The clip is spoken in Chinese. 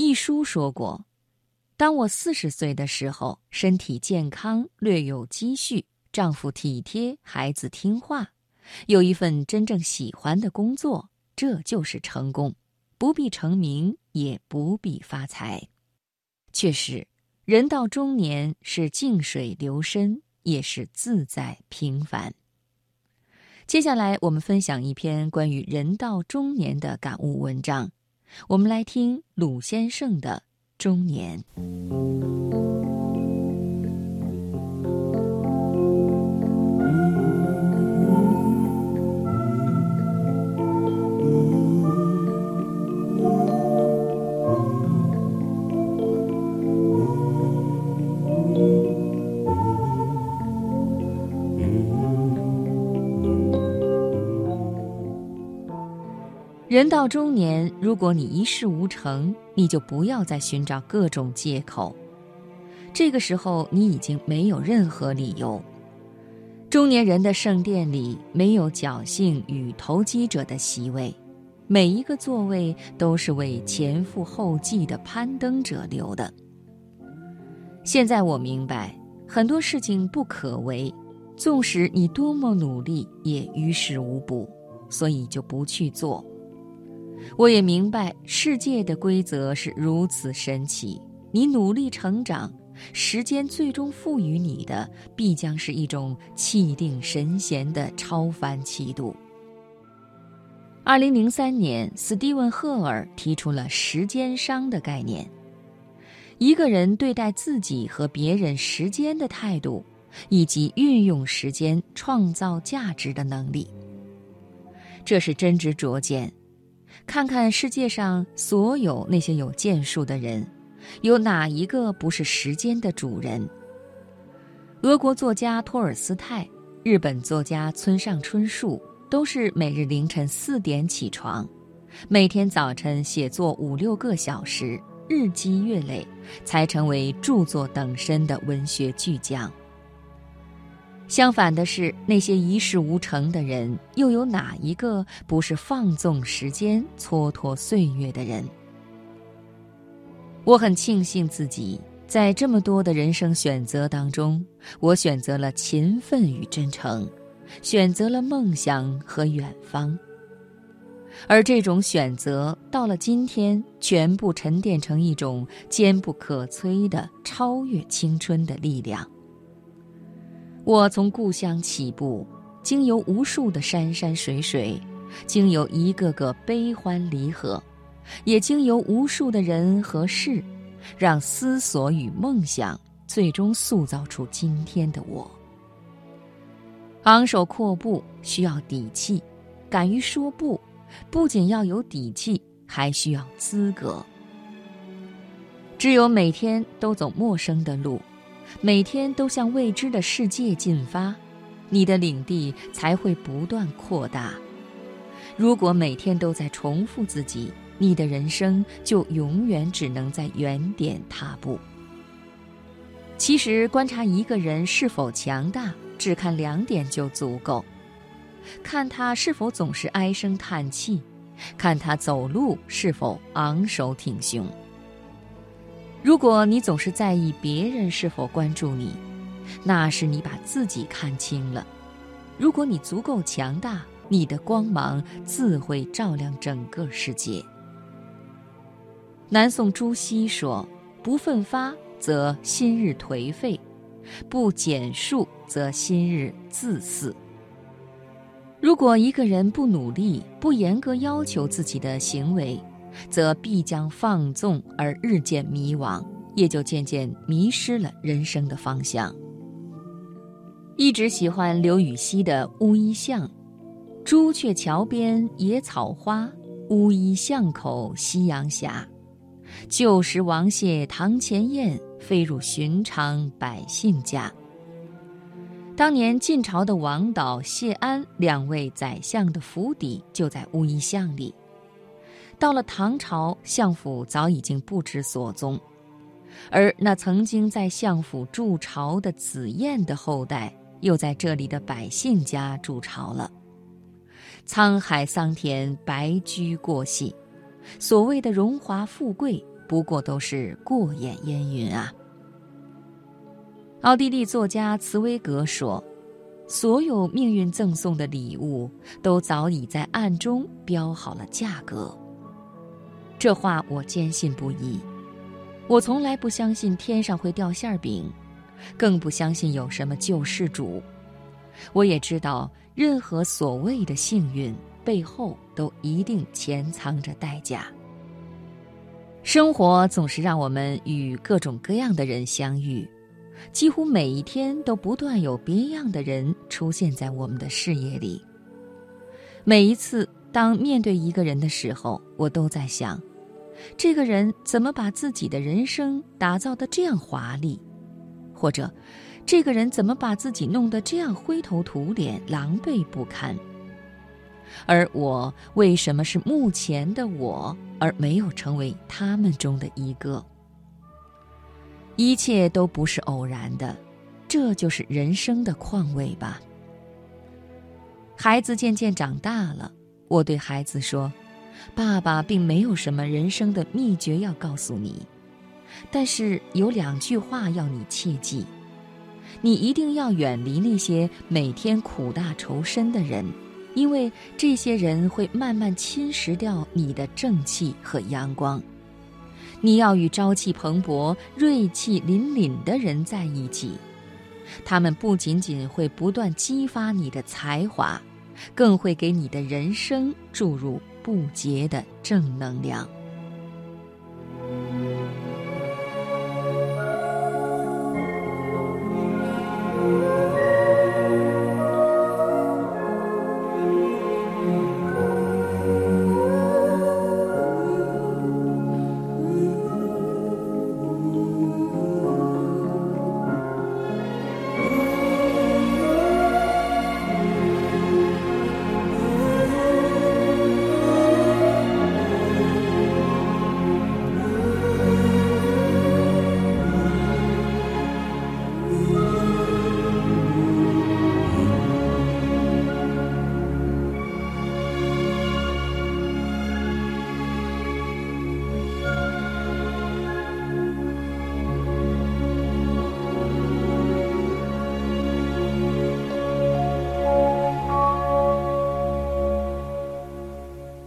一书说过：“当我四十岁的时候，身体健康，略有积蓄，丈夫体贴，孩子听话，有一份真正喜欢的工作，这就是成功。不必成名，也不必发财。确实，人到中年是静水流深，也是自在平凡。”接下来，我们分享一篇关于人到中年的感悟文章。我们来听鲁先生的中年。人到中年，如果你一事无成，你就不要再寻找各种借口。这个时候，你已经没有任何理由。中年人的圣殿里没有侥幸与投机者的席位，每一个座位都是为前赴后继的攀登者留的。现在我明白，很多事情不可为，纵使你多么努力，也于事无补，所以就不去做。我也明白世界的规则是如此神奇。你努力成长，时间最终赋予你的必将是一种气定神闲的超凡气度。二零零三年，斯蒂文·赫尔提出了“时间商”的概念，一个人对待自己和别人时间的态度，以及运用时间创造价值的能力。这是真知灼见。看看世界上所有那些有建树的人，有哪一个不是时间的主人？俄国作家托尔斯泰，日本作家村上春树，都是每日凌晨四点起床，每天早晨写作五六个小时，日积月累，才成为著作等身的文学巨匠。相反的是，那些一事无成的人，又有哪一个不是放纵时间、蹉跎岁月的人？我很庆幸自己在这么多的人生选择当中，我选择了勤奋与真诚，选择了梦想和远方。而这种选择到了今天，全部沉淀成一种坚不可摧的超越青春的力量。我从故乡起步，经由无数的山山水水，经由一个个悲欢离合，也经由无数的人和事，让思索与梦想最终塑造出今天的我。昂首阔步需要底气，敢于说不，不仅要有底气，还需要资格。只有每天都走陌生的路。每天都向未知的世界进发，你的领地才会不断扩大。如果每天都在重复自己，你的人生就永远只能在原点踏步。其实，观察一个人是否强大，只看两点就足够：看他是否总是唉声叹气，看他走路是否昂首挺胸。如果你总是在意别人是否关注你，那是你把自己看轻了。如果你足够强大，你的光芒自会照亮整个世界。南宋朱熹说：“不奋发，则心日颓废；不减数，则心日自肆。”如果一个人不努力，不严格要求自己的行为，则必将放纵而日渐迷惘，也就渐渐迷失了人生的方向。一直喜欢刘禹锡的《乌衣巷》：“朱雀桥边野草花，乌衣巷口夕阳斜。旧时王谢堂前燕，飞入寻常百姓家。”当年晋朝的王导、谢安两位宰相的府邸就在乌衣巷里。到了唐朝，相府早已经不知所踪，而那曾经在相府筑巢的紫燕的后代，又在这里的百姓家筑巢了。沧海桑田，白驹过隙，所谓的荣华富贵，不过都是过眼烟云啊。奥地利作家茨威格说：“所有命运赠送的礼物，都早已在暗中标好了价格。”这话我坚信不疑。我从来不相信天上会掉馅饼，更不相信有什么救世主。我也知道，任何所谓的幸运背后，都一定潜藏着代价。生活总是让我们与各种各样的人相遇。几乎每一天都不断有别样的人出现在我们的视野里。每一次当面对一个人的时候，我都在想，这个人怎么把自己的人生打造的这样华丽，或者，这个人怎么把自己弄得这样灰头土脸、狼狈不堪？而我为什么是目前的我，而没有成为他们中的一个？一切都不是偶然的，这就是人生的况味吧。孩子渐渐长大了，我对孩子说：“爸爸并没有什么人生的秘诀要告诉你，但是有两句话要你切记：你一定要远离那些每天苦大仇深的人，因为这些人会慢慢侵蚀掉你的正气和阳光。”你要与朝气蓬勃、锐气凛凛的人在一起，他们不仅仅会不断激发你的才华，更会给你的人生注入不竭的正能量。